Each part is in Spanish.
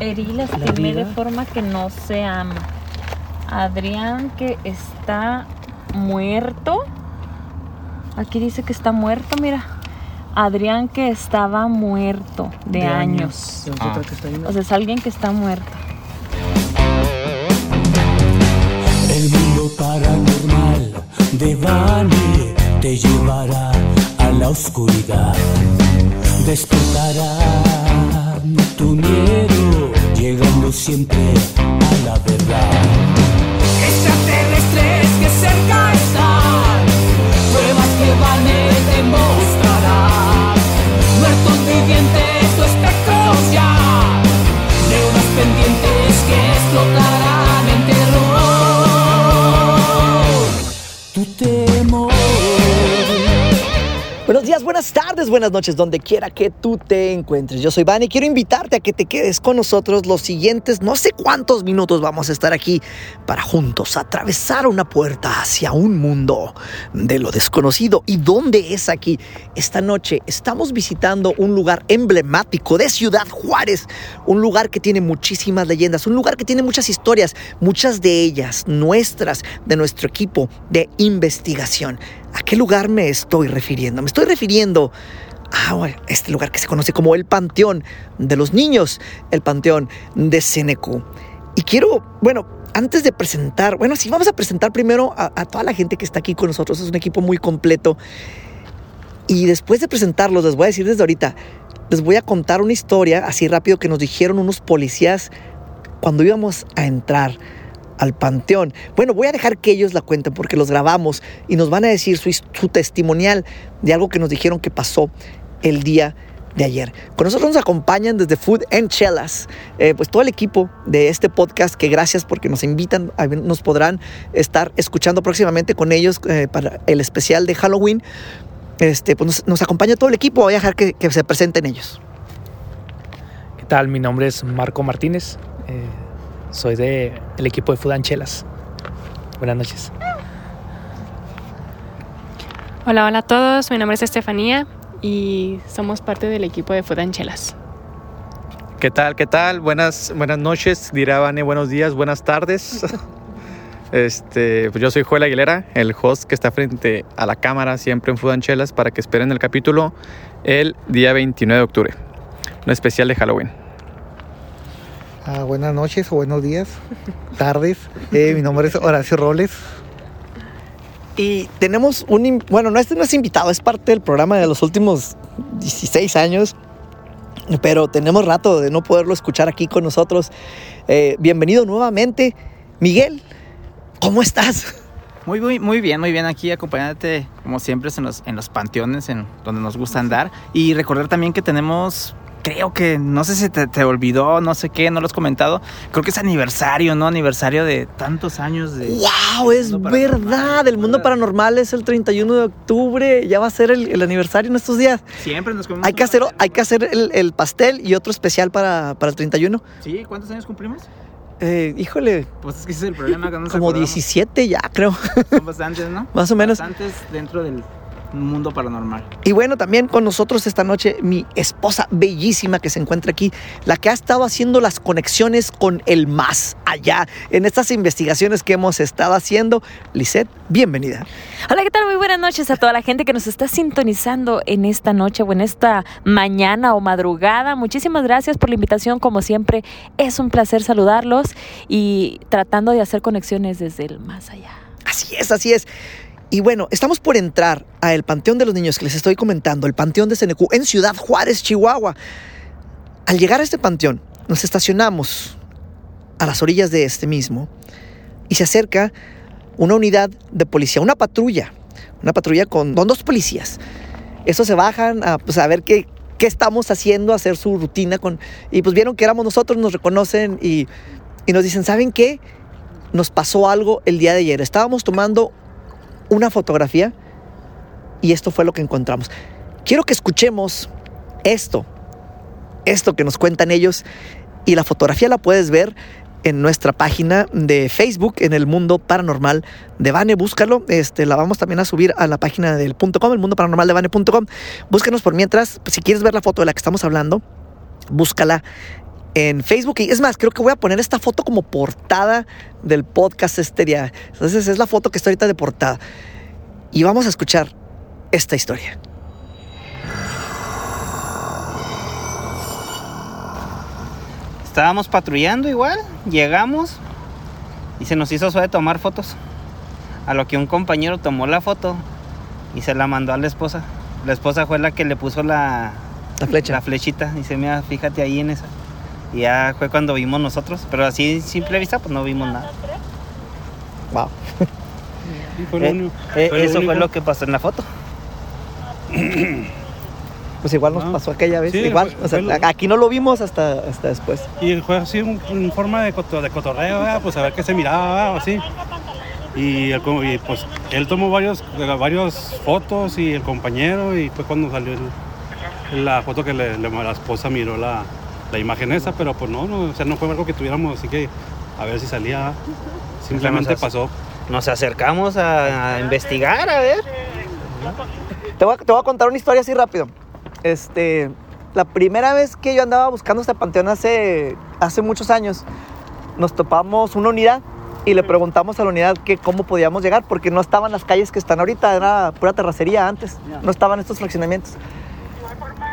Herí lastimé de forma que no se ama. Adrián que está muerto. Aquí dice que está muerto, mira. Adrián que estaba muerto de, años. Ah. O sea, es alguien que está muerto. El mundo paranormal de Vane te llevará a la oscuridad. Despertará tu miedo, siempre a la verdad. Buenas tardes, buenas noches, donde quiera que tú te encuentres. Yo soy Van y quiero invitarte a que te quedes con nosotros los siguientes no sé cuántos minutos vamos a estar aquí para juntos atravesar una puerta hacia un mundo de lo desconocido. ¿Y dónde es aquí? Esta noche estamos visitando un lugar emblemático de Ciudad Juárez, un lugar que tiene muchísimas leyendas, un lugar que tiene muchas historias, muchas de ellas nuestras, de nuestro equipo de investigación. ¿A qué lugar me estoy refiriendo? Me estoy refiriendo a este lugar que se conoce como el Panteón de los Niños, el Panteón de Senecu. Y quiero, bueno, antes de presentar, bueno, sí, vamos a presentar primero a, a toda la gente que está aquí con nosotros. Es un equipo muy completo. Y después de presentarlos, les voy a decir desde ahorita, les voy a contar una historia así rápido que nos dijeron unos policías cuando íbamos a entrar al panteón. Bueno, voy a dejar que ellos la cuenten porque los grabamos y nos van a decir su, testimonial de algo que nos dijeron que pasó el día de ayer. Con nosotros nos acompañan desde Food and Chelas, eh, pues todo el equipo de este podcast que gracias porque nos invitan, nos podrán estar escuchando próximamente con ellos eh, para el especial de Halloween. Este, pues nos, acompaña todo el equipo, voy a dejar que, que se presenten ellos. ¿Qué tal? Mi nombre es Marco Martínez. eh, soy de el equipo de Fudanchelas. Buenas noches. Hola, hola a todos. Mi nombre es Estefanía y somos parte del equipo de Fudanchelas. ¿Qué tal? ¿Qué tal? Buenas, buenas noches, dirá Vane, buenos días, buenas tardes. Este, pues yo soy Joel Aguilera, el host que está frente a la cámara siempre en Fudanchelas para que esperen el capítulo el día 29 de octubre, un especial de Halloween. Ah, buenas noches o buenos días, tardes. Eh, mi nombre es Horacio Robles. Y tenemos un, bueno, no, este no es invitado, es parte del programa de los últimos 16 años, pero tenemos rato de no poderlo escuchar aquí con nosotros. Eh, bienvenido nuevamente, Miguel, ¿cómo estás? Muy, muy, muy bien, muy bien aquí acompañándote como siempre en los, en los panteones en donde nos gusta andar y recordar también que tenemos, creo que, no sé si te, te olvidó, no sé qué, no lo has comentado, creo que es aniversario, ¿no? Aniversario de tantos años de... ¡Wow! Es verdad, el mundo paranormal es el 31 de octubre, ya va a ser el, el aniversario en estos días. Siempre nos comemos Hay que hacer, hay que hacer el, el pastel y otro especial para, para el 31. Sí, ¿cuántos años cumplimos? Eh, híjole, Pues es que ese es el problema, que no como acordamos. 17 ya, creo, Son bastantes, ¿no? más o menos. Bastantes dentro del mundo paranormal. Y bueno, también con nosotros esta noche mi esposa bellísima que se encuentra aquí, la que ha estado haciendo las conexiones con el más allá en estas investigaciones que hemos estado haciendo. Lisette, bienvenida. Hola, ¿qué tal? Muy buenas noches a toda la gente que nos está sintonizando en esta noche o en esta mañana o madrugada. Muchísimas gracias por la invitación. Como siempre, es un placer saludarlos y tratando de hacer conexiones desde el más allá. Así es, así es. Y bueno, estamos por entrar a el Panteón de los Niños que les estoy comentando, el Panteón de Senecu, en Ciudad Juárez, Chihuahua. Al llegar a este panteón, nos estacionamos a las orillas de este mismo y se acerca una unidad de policía, una patrulla, una patrulla con, con dos policías. Estos se bajan a, pues, a ver qué, qué estamos haciendo, a hacer su rutina con... Y pues vieron que éramos nosotros, nos reconocen y, y nos dicen, ¿saben qué? Nos pasó algo el día de ayer. Estábamos tomando una fotografía y esto fue lo que encontramos. Quiero que escuchemos esto, esto que nos cuentan ellos y la fotografía la puedes ver en nuestra página de Facebook en el mundo paranormal de Vane, búscalo, este, la vamos también a subir a la página del punto .com, el mundo paranormal de Vane.com. Búscanos por mientras, si quieres ver la foto de la que estamos hablando, búscala en Facebook. Y es más, creo que voy a poner esta foto como portada del podcast este día. Entonces es la foto que está ahorita de portada. Y vamos a escuchar esta historia. Estábamos patrullando igual, llegamos y se nos hizo suave tomar fotos. A lo que un compañero tomó la foto y se la mandó a la esposa. La esposa fue la que le puso la, La flecha. la flechita. Dice, mira, fíjate ahí en esa. Y ya fue cuando vimos nosotros. Pero así, simple vista, pues no vimos nada. Wow. Eh, eh, eso fue lo que pasó en la foto. Pues igual nos Ah. pasó aquella vez. Sí, igual, fue- o sea, lo- aquí no lo vimos hasta, hasta después. Y fue así un- en forma de, coto- de cotorreo, ¿verdad? pues a ver qué se miraba, ¿verdad? o así. Y, el pues él tomó varios, varias fotos y el compañero y fue cuando salió el- la foto que le, le- la esposa miró la, la imagen esa, pero pues no, no, o sea, no fue algo que tuviéramos, así que a ver si salía. Simplemente Nos- pasó. Nos acercamos a, a investigar, a ver. Te voy, a, te voy a contar una historia así rápido. Este, la primera vez que yo andaba buscando este panteón hace, hace muchos años, nos topamos una unidad y le preguntamos a la unidad que cómo podíamos llegar, porque no estaban las calles que están ahorita, era pura terracería antes, no estaban estos fraccionamientos.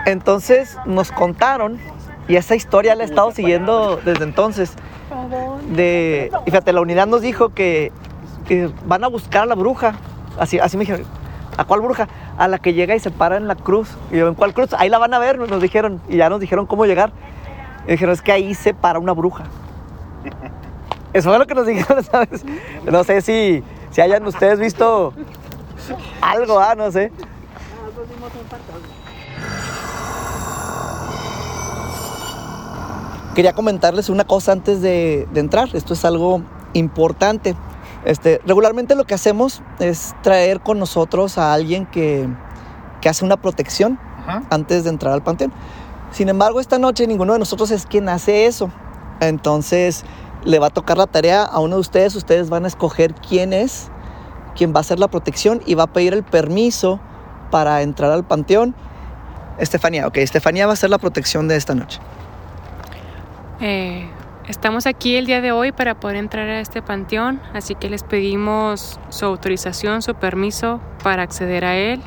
Entonces nos contaron, y esa historia la he estado siguiendo desde entonces, de, y fíjate, la unidad nos dijo que, van a buscar a la bruja, así, así me dijeron, ¿a cuál bruja? A la que llega y se para en la cruz. Y yo, ¿en cuál cruz? Ahí la van a ver, nos dijeron, y ya nos dijeron cómo llegar. Y dijeron, es que ahí se para una bruja. Eso fue lo que nos dijeron, ¿sabes? No sé si, si hayan ustedes visto algo, ah, no sé. Quería comentarles una cosa antes de, de entrar. Esto es algo importante. Este, regularmente lo que hacemos es traer con nosotros a alguien que, que hace una protección antes de entrar al panteón. Sin embargo, esta noche ninguno de nosotros es quien hace eso. Entonces, le va a tocar la tarea a uno de ustedes. Ustedes van a escoger quién es, quién va a hacer la protección y va a pedir el permiso para entrar al panteón. Estefanía, ok, Estefanía va a hacer la protección de esta noche. Eh, estamos aquí el día de hoy para poder entrar a este panteón, así que les pedimos su autorización, su permiso para acceder a él.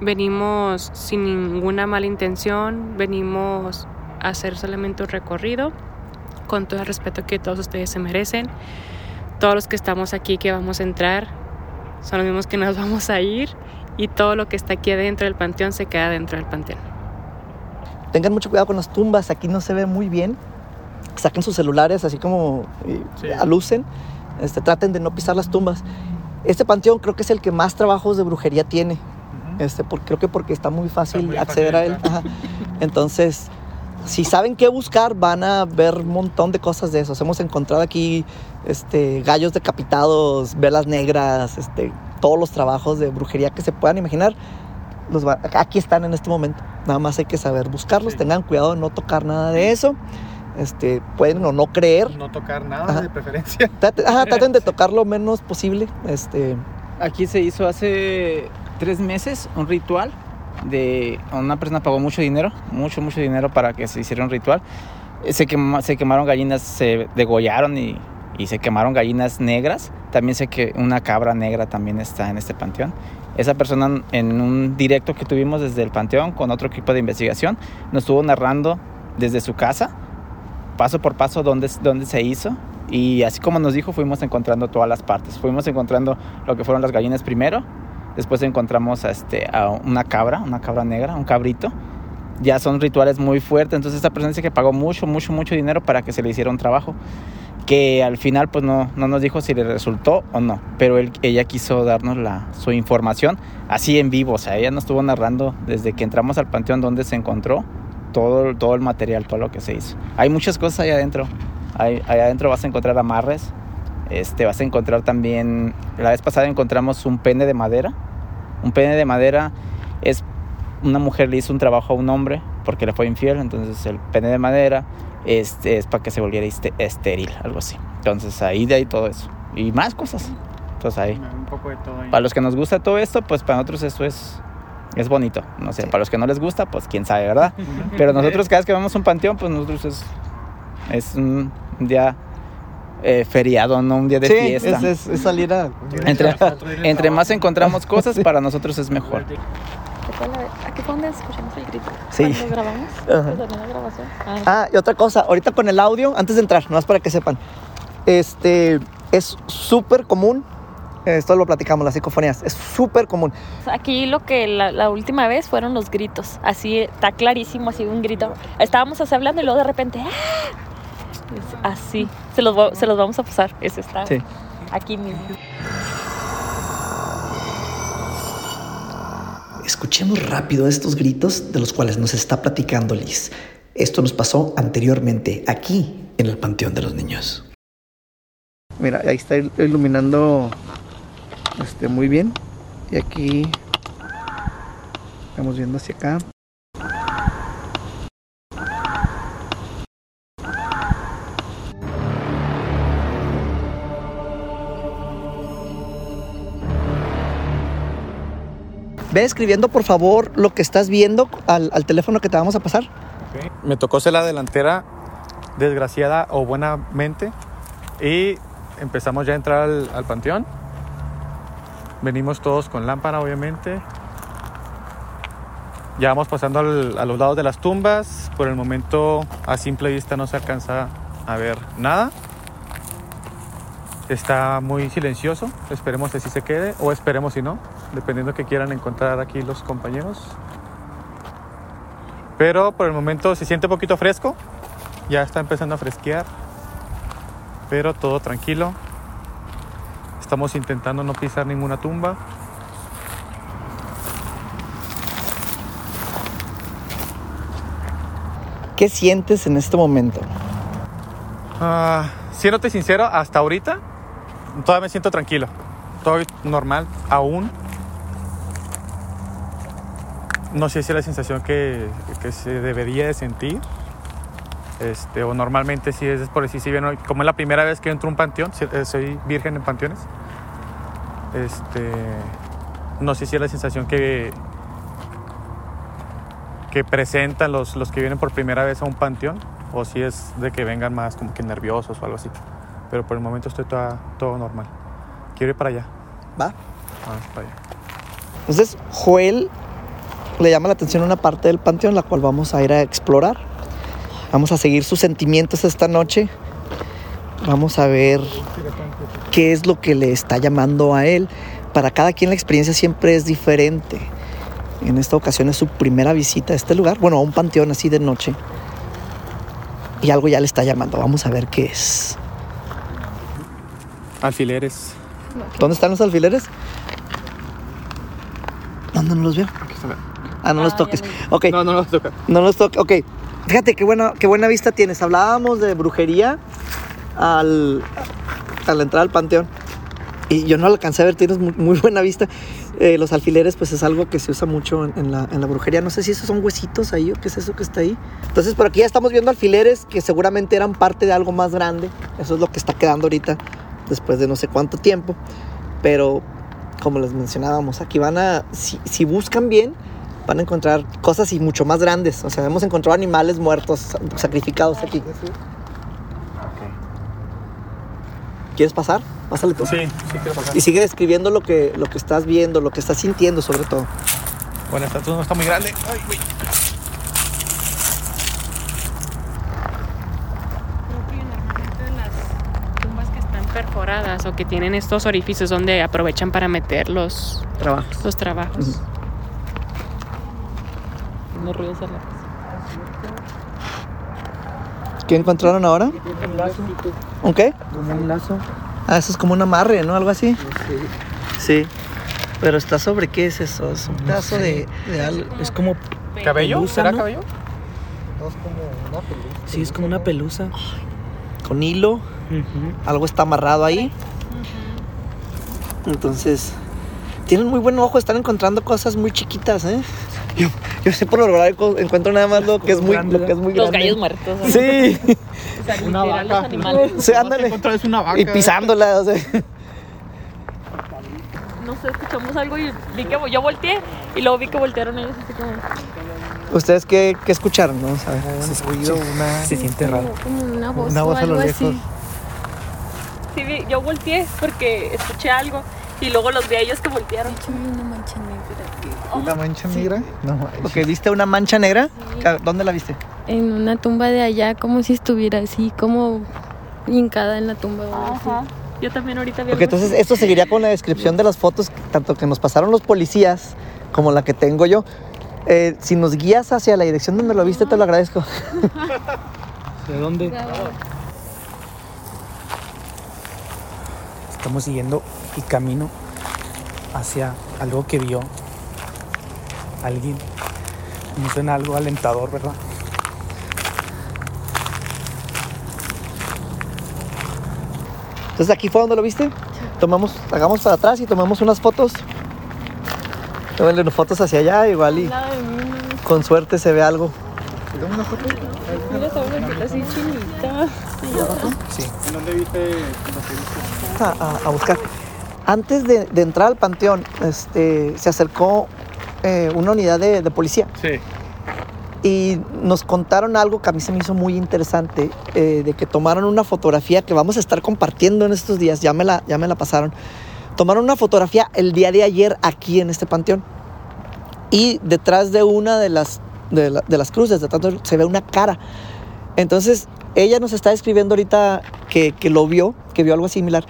Venimos sin ninguna mala intención, venimos a hacer solamente un recorrido con todo el respeto que todos ustedes se merecen. Todos los que estamos aquí que vamos a entrar son los mismos que nos vamos a ir y todo lo que está aquí adentro del panteón se queda dentro del panteón. Tengan mucho cuidado con las tumbas, aquí no se ve muy bien. Saquen sus celulares así como eh, alucen. Este, traten de no pisar las tumbas. Este panteón creo que es el que más trabajos de brujería tiene. Este, por- creo que porque está muy fácil muy acceder fácil a él. Ajá. Entonces, si saben qué buscar, van a ver un montón de cosas de esos. Hemos encontrado aquí este, gallos decapitados, velas negras, este, todos los trabajos de brujería que se puedan imaginar. Los va- aquí están en este momento. Nada más hay que saber buscarlos. Tengan cuidado de no tocar nada de eso. Este, pueden o no creer. No tocar nada Ajá. de preferencia. Traten, ajá, traten de tocar lo menos posible. Este, Aquí se hizo hace tres meses un ritual de una persona pagó mucho dinero, mucho, mucho dinero para que se hiciera un ritual. Eh, Se, quema- se quemaron gallinas, se degollaron y, y se quemaron gallinas negras. También sé que una cabra negra también está en este panteón. Esa persona en un directo que tuvimos desde el panteón con otro equipo de investigación nos estuvo narrando desde su casa, paso por paso, dónde, dónde se hizo. Y así como nos dijo, fuimos encontrando todas las partes. Fuimos encontrando lo que fueron las gallinas primero, después encontramos a, este, a una cabra, una cabra negra, un cabrito. Ya son rituales muy fuertes, entonces esta persona dice que pagó mucho, mucho, mucho dinero para que se le hiciera un trabajo que al final pues no, no nos dijo si le resultó o no, pero ella quiso darnos la, su información así en vivo, o sea, ella nos estuvo narrando desde que entramos al panteón donde se encontró todo, todo el material, todo lo que se hizo. Hay muchas cosas ahí adentro, ahí, ahí adentro vas a encontrar amarres, este, vas a encontrar también, la vez pasada encontramos un pene de madera, un pene de madera es, una mujer le hizo un trabajo a un hombre porque le fue infiel, entonces el pene de madera este, es para que se volviera este- estéril, algo así. Entonces ahí de ahí todo eso. Y más cosas. Entonces ahí. Un poco de todo ahí. Para los que nos gusta todo esto, pues para nosotros eso es, es bonito. No sé, para los que no les gusta, pues quién sabe, ¿verdad? Pero nosotros cada vez que vamos a un panteón, pues nosotros es, Es un día eh, feriado, no un día de sí, fiesta. es, es- es salir a... Entre, entre más encontramos cosas, para nosotros es mejor. ¿Aquí fue donde escuchamos el grito? Sí. ¿Cuando grabamos? La grabación. Ah, Ah, y otra cosa, ahorita con el audio, antes de entrar, nomás para que sepan, este, es súper común, esto lo platicamos, las psicofonías, es súper común. Aquí lo que la, la última vez fueron los gritos. Así está clarísimo, así un grito. Estábamos así hablando y luego de repente. ¡ah! Es así. Se los, se los vamos a pasar. Ese está Sí. aquí mismo. Escuchemos rápido estos gritos de los cuales nos está platicando Liz. Esto nos pasó anteriormente aquí en el Panteón de los Niños. Mira, ahí está il- iluminando este, muy bien. Y aquí estamos viendo hacia acá. Ve escribiendo por favor lo que estás viendo al, al teléfono que te vamos a pasar. Me tocó ser la delantera, desgraciada o buenamente. Y empezamos ya a entrar al, al panteón. Venimos todos con lámpara, obviamente. Ya vamos pasando a los lados de las tumbas. Por el momento, a simple vista, no se alcanza a ver nada. Está muy silencioso. Esperemos que así se quede. O esperemos si no, dependiendo que quieran encontrar aquí los compañeros. Pero por el momento se siente un poquito fresco. Ya está empezando a fresquear. Pero todo tranquilo. Estamos intentando no pisar ninguna tumba. ¿Qué sientes en este momento? Ah, siéndote sincero, hasta ahorita todavía me siento tranquilo. Todo normal, aún. No sé si es la sensación que, que se debería de sentir. Este, o normalmente si es por decir, si bien como es la primera vez que entro a un panteón, eh, soy virgen en panteones. Este, no sé si es la sensación que, que presentan los, los que vienen por primera vez a un panteón o si es de que vengan más como que nerviosos o algo así. Pero por el momento estoy toda- todo normal. Quiero ir para allá. ¿Va? Vamos para allá. Entonces, Joel le llama la atención una parte del panteón, la cual vamos a ir a explorar. Vamos a seguir sus sentimientos esta noche. Vamos a ver qué es lo que le está llamando a él. Para cada quien la experiencia siempre es diferente. En esta ocasión es su primera visita a este lugar, bueno, a un panteón así de noche. Y algo ya le está llamando. Vamos a ver qué es. Alfileres. ¿Dónde están los alfileres? ¿Dónde no los veo? Ah, no los toques. Ok. No, no los toca. No los toques. Ok. Fíjate qué buena, qué buena vista tienes. Hablábamos de brujería al, a la entrada al panteón. Y yo no alcancé a ver, tienes muy, muy buena vista. Eh, los alfileres, pues es algo que se usa mucho en, en la, en la brujería. No sé si esos son huesitos ahí o qué es eso que está ahí. Entonces, por aquí ya estamos viendo alfileres que seguramente eran parte de algo más grande. Eso es lo que está quedando ahorita, después de no sé cuánto tiempo. Pero, como les mencionábamos, aquí van a, si, si buscan bien, van a encontrar cosas y mucho más grandes. O sea, hemos encontrado animales muertos, sa- sacrificados aquí. ¿Quieres pasar? Pásale tú. Sí, sí quiero pasar. Y sigue describiendo lo que, lo que estás viendo, lo que estás sintiendo sobre todo. Bueno, esta no está muy grande. Ay, güey. las tumbas que están perforadas o que tienen estos orificios donde aprovechan para meter los, Trabajos. los trabajos. Los ruidos de la ¿Qué encontraron ahora? ¿Un qué? Como un lazo. Ah, eso es como un amarre, ¿no? Algo así. Sí. Pero está sobre qué es eso? Es un pedazo de, de algo. Es como. ¿Cabello? Pelusa, ¿Será ¿no? cabello? No, es como una pelusa. Sí, es como una pelusa. con hilo. Algo está amarrado ahí. Entonces, tienen muy buen ojo, están encontrando cosas muy chiquitas, ¿eh? Yo, yo sé por lo regular encuentro nada más lo que es muy, lo que es muy Los gallos muertos. ¿no? Sí, O sea, literal, los animales. sí, ándale. una vaca. Y pisándola, o sea. No sé, escuchamos algo y vi que yo volteé Y luego vi que voltearon ellos así como, ¿Ustedes qué, qué escucharon? No? Sea, Se escuchó una, Se siente raro. como una voz, una o voz a lo lejos. así. Sí, vi- yo volteé porque escuché algo y luego los vi a ellos que voltearon. Una mancha negra. ¿Una mancha negra? No, manches. Ok, ¿viste una mancha negra? ¿Dónde la viste? En una tumba de allá, como si estuviera así, como hincada en la tumba. Ajá. Yo también ahorita vi Ok, algo entonces así. esto seguiría con la descripción de las fotos, tanto que nos pasaron los policías como la que tengo yo. Eh, si nos guías hacia la dirección donde lo viste, te lo agradezco. ¿De dónde? Estamos siguiendo el camino hacia algo que vio alguien. Me suena algo alentador, ¿verdad? Entonces aquí fue donde lo viste. Tomamos, hagamos para atrás y tomamos unas fotos. Tómenle unas fotos hacia allá, igual y con suerte se ve algo. Mira, esa bolsita así chinita. Sí. ¿Dónde viste? a, a- a buscar. Antes de, de entrar al panteón, este, se acercó eh, una unidad de, de policía Sí. y nos contaron algo que a mí se me hizo muy interesante, eh, de que tomaron una fotografía que vamos a estar compartiendo en estos días, ya me, la, ya me la pasaron. Tomaron una fotografía el día de ayer aquí en este panteón y detrás de una de las, de, la- de las cruces, de tanto se ve una cara. Entonces, ella nos está describiendo ahorita que, que lo vio, que vio algo similar.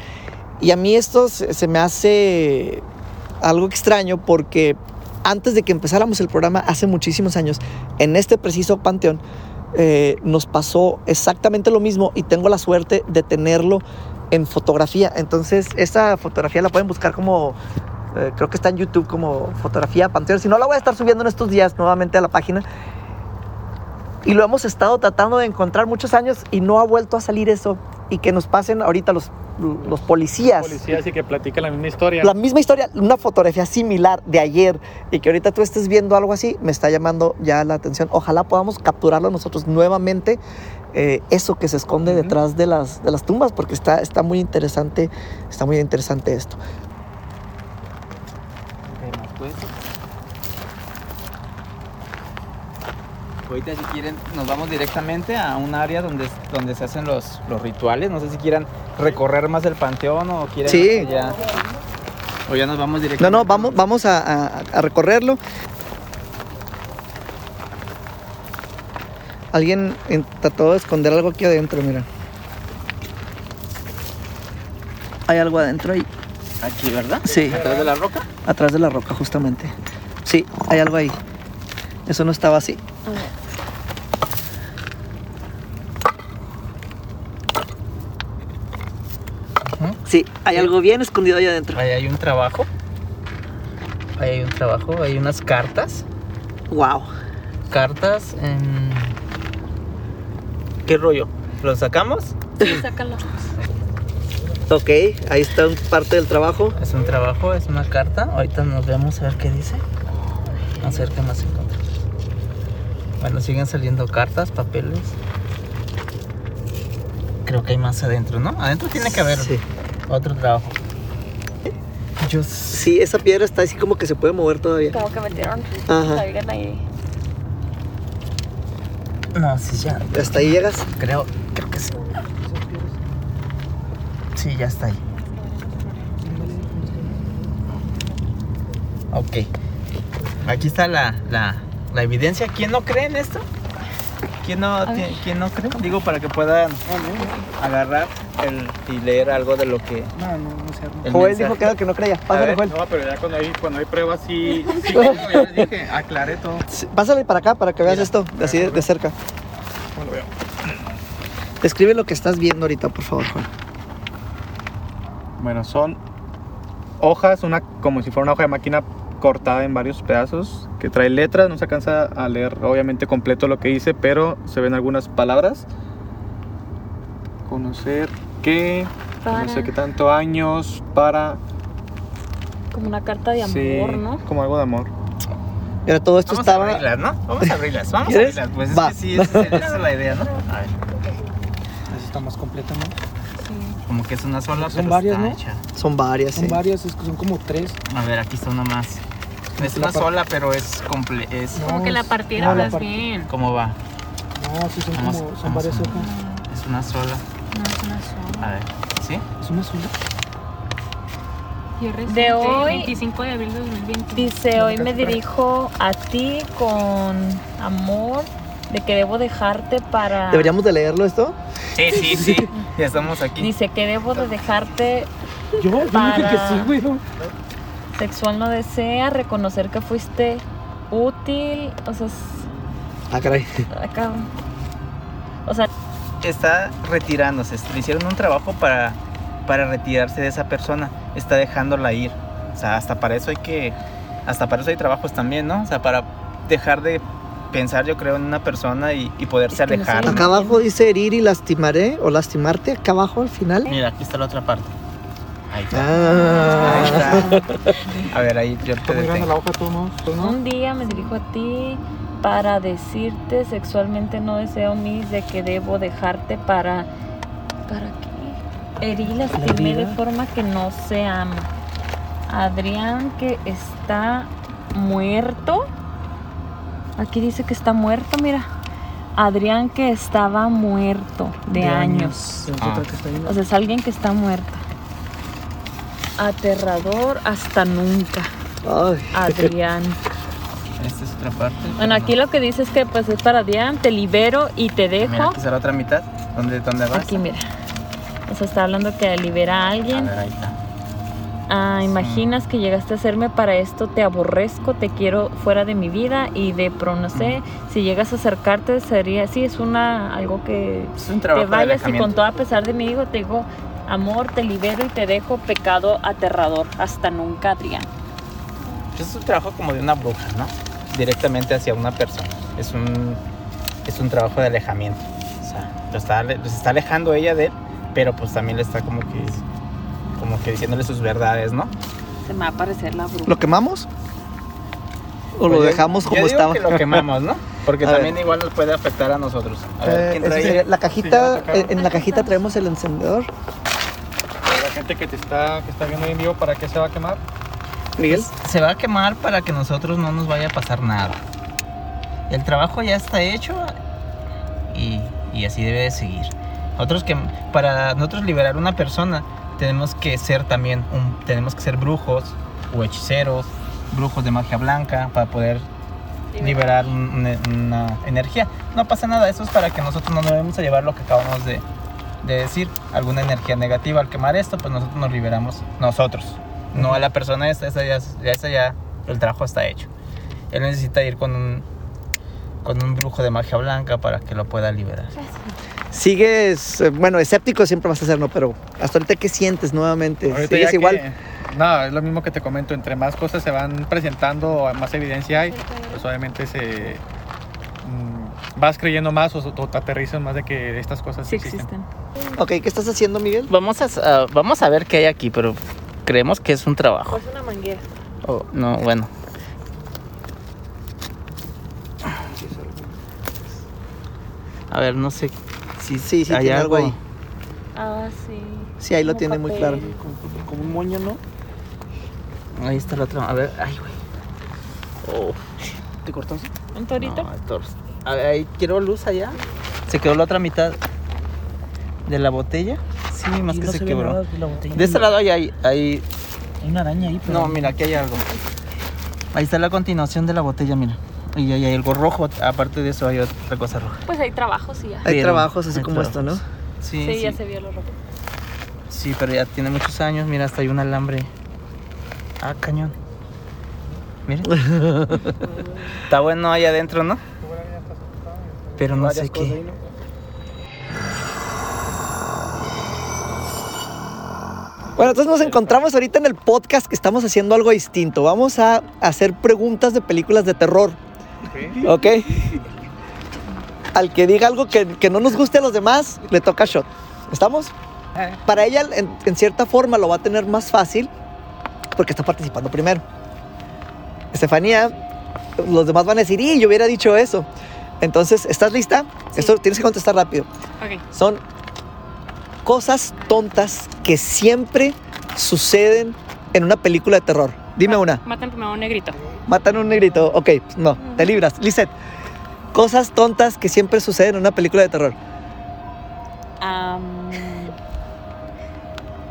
Y a mí esto se, se me hace algo extraño porque antes de que empezáramos el programa, hace muchísimos años, en este preciso panteón, eh, nos pasó exactamente lo mismo y tengo la suerte de tenerlo en fotografía. Entonces, esa fotografía la pueden buscar como, eh, creo que está en YouTube como fotografía panteón. Si no, la voy a estar subiendo en estos días nuevamente a la página. Y lo hemos estado tratando de encontrar muchos años y no ha vuelto a salir eso. Y que nos pasen ahorita los, los policías. Policías y que platican la misma historia. La misma historia, una fotografía similar de ayer y que ahorita tú estés viendo algo así, me está llamando ya la atención. Ojalá podamos capturarlo nosotros nuevamente, eh, eso que se esconde detrás de las, de las tumbas, porque está, está muy interesante, está muy interesante esto. Ahorita si quieren nos vamos directamente a un área donde, donde se hacen los, los rituales. No sé si quieran recorrer más el panteón o quieren Sí. ya. O ya nos vamos No, directamente. no, vamos, vamos a, a- a recorrerlo. Alguien en- trató de esconder algo aquí adentro, mira. Hay algo adentro ahí. Aquí, ¿verdad? Sí. ¿Atrás de la roca? Atrás de la roca, justamente. Sí, hay algo ahí. Eso no estaba así. Sí, hay algo bien escondido ahí adentro. Ahí hay un trabajo. Ahí hay un trabajo, hay unas cartas. Wow. Cartas en. ¿Qué rollo? ¿Lo sacamos? Sí, sácalo. Ok, ahí está un- parte del trabajo. Es un trabajo, es una carta. Ahorita nos vemos a ver qué dice. Vamos a ver qué más encontramos. Bueno, siguen saliendo cartas, papeles. Creo que hay más adentro, ¿no? Adentro tiene que haber Sí. Otro trabajo. Yo Sí, esa piedra está así como que se puede mover todavía. Como que metieron Ajá. ahí. No, sí, ya. Hasta ahí llegas. Creo, creo que sí. Sí, ya está ahí. Ok. Aquí está la, la, la evidencia. ¿Quién no cree en esto? ¿Quién no, ¿Quién no cree? Digo, para que puedan agarrar el, y leer algo de lo que... No, no, no arma. el Joel mensaje. dijo que no, que no creía. Pásale, ver, Joel. no, pero ya cuando hay, cuando hay pruebas sí, sí, como ya les dije, aclaré todo. Sí, Pásale para acá para que veas Mira, esto de así de, de cerca. ¿Cómo lo veo? Describe lo que estás viendo ahorita, por favor, Joel. Bueno, son hojas, una como si fuera una hoja de máquina cortada en varios pedazos, que trae letras, no se alcanza a leer obviamente completo lo que dice, pero se ven algunas palabras. Conocer que, no sé Para. qué tanto años, para... Como una carta de amor, sí, ¿no? como algo de amor. Mira, todo esto Vamos a estaba. abrirlas, ¿no? Vamos a abrirlas, vamos a ¿Quieres? abrirlas. Pues Va. es que sí, esa es, esa es la idea, ¿no? A ver, Así está más completa, ¿no? como que es una sola, Son pero varias, está ¿no? hecha. Son varias, Son sí. varias, es que son como tres. A ver, aquí está una más. Es una sola, pero es comple es Como que la partiera Ah, la part- bien. ¿Cómo va? No, sí son Vamos- como, son varias a- hojas. Es una sola. No, es una sola. A ver, ¿sí? Es una sola. Y es reciente, De hoy- 25 de abril de 2020. Dice, hoy me dirijo a ti con amor de que debo dejarte para... ¿Deberíamos de leerlo esto? Sí, sí, sí. Ya estamos aquí. Dice que debo de dejarte Yo, yo dije que Para- sí, güey. Sexual no desea, reconocer que fuiste útil, o sea, es- Ah, caray. acá, o sea, Está retirándose. Le hicieron un trabajo para, para retirarse de esa persona. Está dejándola ir. O sea, hasta para eso hay que. Hasta para eso hay trabajos también, ¿no? O sea, para dejar de pensar, yo creo, en una persona y, y poderse Es que no sé. alejar. Acá abajo dice herir y lastimaré o lastimarte. Acá abajo al final. Mira, aquí está la otra parte. Ahí está. Ah. Ahí está. A ver, ahí yo te detengo. la hoja, un día me dirijo a ti para decirte sexualmente no deseo mis de que debo dejarte para... ¿Para qué? Herir y lastimé de forma que no se ama. Adrián que está muerto. Aquí dice que está muerto, mira. Adrián que estaba muerto de, años. Ah. O sea, es alguien que está muerto. Aterrador hasta nunca. Ay. Adrián. Esta es otra parte. Bueno, aquí lo que dice es que pues es para Adrián, te libero y te Mira, dejo. aquí está la otra mitad. ¿Dónde, dónde vas? Aquí, mira. O sea, está hablando que libera a A alguien. ver, ahí está. Ah, imaginas que llegaste a hacerme para esto, te aborrezco, te quiero fuera de mi vida y de pro, no sé, si llegas a acercarte sería, sí, es una, algo que Es un te trabajo vayas y con todo a pesar de mi hijo te digo, amor, te libero y te dejo pecado aterrador, hasta nunca, Adrián. Es un trabajo como de una bruja, ¿no? Directamente hacia una persona. Es un, es un trabajo de alejamiento. O sea, lo está, está alejando ella de él, pero pues también le está como que, como que diciéndole sus verdades, ¿no? Se me va a aparecer la bruja. ¿Lo quemamos? ¿O lo Pues yo- dejamos yo como digo estaba? que lo quemamos, ¿no? Porque A ver. también igual nos puede afectar a nosotros. A ver, Eh, ¿quién trae? sería- la cajita, Sí, en, en la cajita traemos el encendedor. Gente que te está, que está viendo en vivo, ¿para qué se va a quemar? Miguel. Se va a quemar para que nosotros no nos vaya a pasar nada. El trabajo ya está hecho y, y así debe de seguir. Nosotros que para nosotros liberar una persona tenemos que ser también un, tenemos que ser brujos o hechiceros, brujos de magia blanca para poder liberar un- una, una energía. No pasa nada, eso es para que nosotros no nos vamos a llevar lo que acabamos de, de decir, alguna energía negativa al quemar esto, pues nosotros nos liberamos nosotros, no a la persona esta, esa ya, esa ya el trabajo está hecho. Él necesita ir con un con un brujo de magia blanca para que lo pueda liberar. Sigues, eh, bueno, escéptico siempre vas a ser, ¿no? Pero hasta ahorita, ¿qué sientes nuevamente? Ahorita ¿Sigues igual? que- no, es lo mismo que te comento. Entre más cosas se van presentando, más evidencia hay, pues obviamente se vas creyendo más o, o te aterrizas más de que estas cosas Sí existen. existen. Ok, ¿qué estás haciendo, Miguel? Vamos a, a- vamos a ver qué hay aquí, pero creemos que es un trabajo. Es una manguera. Oh, no, bueno. A ver, no sé si Sí, sí, hay tiene algo ahí. Ah, sí. Sí, ahí lo tiene muy claro. Como, como un moño, ¿no? Ahí está la otra. A ver, ay, güey. Oh, ¿Te cortas? ¿Un torito? no, el ahí quiero luz allá. Se quedó la otra mitad de la botella. Sí, más Y que no se, quebró. de. De este lado hay, hay, hay- Hay una araña ahí, pero. No, mira, aquí hay algo. Ahí está la continuación de la botella, mira. Y ahí hay algo rojo. Aparte de eso hay otra cosa roja. Pues hay trabajos y ya. Hay Pero- trabajos así hay como esto, ¿no? Sí, sí. ya se vio lo rojo. Sí, pero ya tiene muchos años. Mira, hasta hay un alambre. Ah, cañón. Miren. Está bueno ahí adentro, ¿no? Pero no sé qué. Bueno, entonces nos encontramos ahorita en el podcast que estamos haciendo algo distinto. Vamos a hacer preguntas de películas de terror. ¿Ok? Al que diga algo que, que no nos guste a los demás, le toca shot. ¿Estamos? Para ella, en, en cierta forma, lo va a tener más fácil porque está participando primero. Estefanía, los demás van a decir, y yo hubiera dicho eso. Entonces, ¿estás lista? Esto tienes que contestar rápido. Ok. Son cosas tontas que siempre suceden en una película de terror. Dime una. Matan primero a un negrito. Matan a un negrito. Ok, no, te libras. Lisette, cosas tontas que siempre suceden en una película de terror.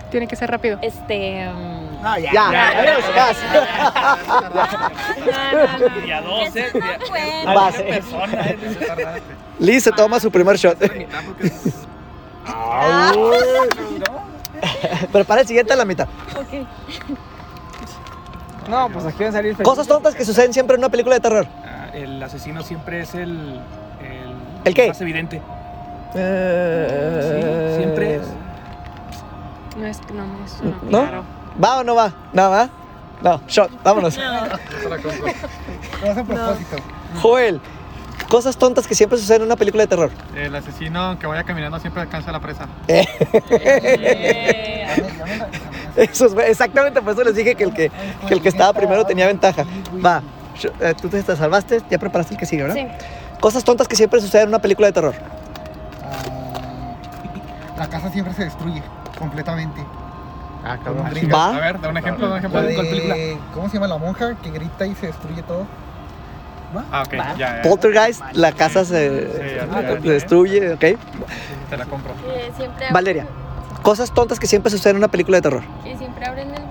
Tiene que ser rápido. este. Am, Ya, ya, adiós, vas. Día 12, día-. Liz se toma su primer shot. Prepara el siguiente a la mitad. Ok. No, pues aquí van a salir Cosas tontas que suceden siempre en una película de terror. Ah, el asesino siempre es el. ¿El, ¿El qué? Más evidente. Eh, Sí, siempre es. No es, no, no es uno ¿No? claro. ¿Va o no va? ¿No va? No, shot, vámonos. Lo hace a propósito. Joel, cosas tontas que siempre suceden en una película de terror. El asesino, aunque vaya caminando, siempre alcanza la presa. Eso es, exactamente, por eso les dije que el que, que el que estaba primero tenía ventaja. Va, eh, tú te te salvaste, ya preparaste el que sigue, ¿verdad? Sí. Cosas tontas que siempre suceden en una película de terror. Ah, la casa siempre se destruye completamente. Ah, Va. A ver, da un ejemplo, da un ejemplo. La ¿Cuál película? de, ¿Cómo se llama la monja que grita y se destruye todo? Ah, ok, ya, ya. Poltergeist, la casa se, Sí, ya, se ya. destruye, ¿ok? Te la compro. Siempre abren- Valeria, cosas tontas que siempre suceden en una película de terror. Que siempre abren el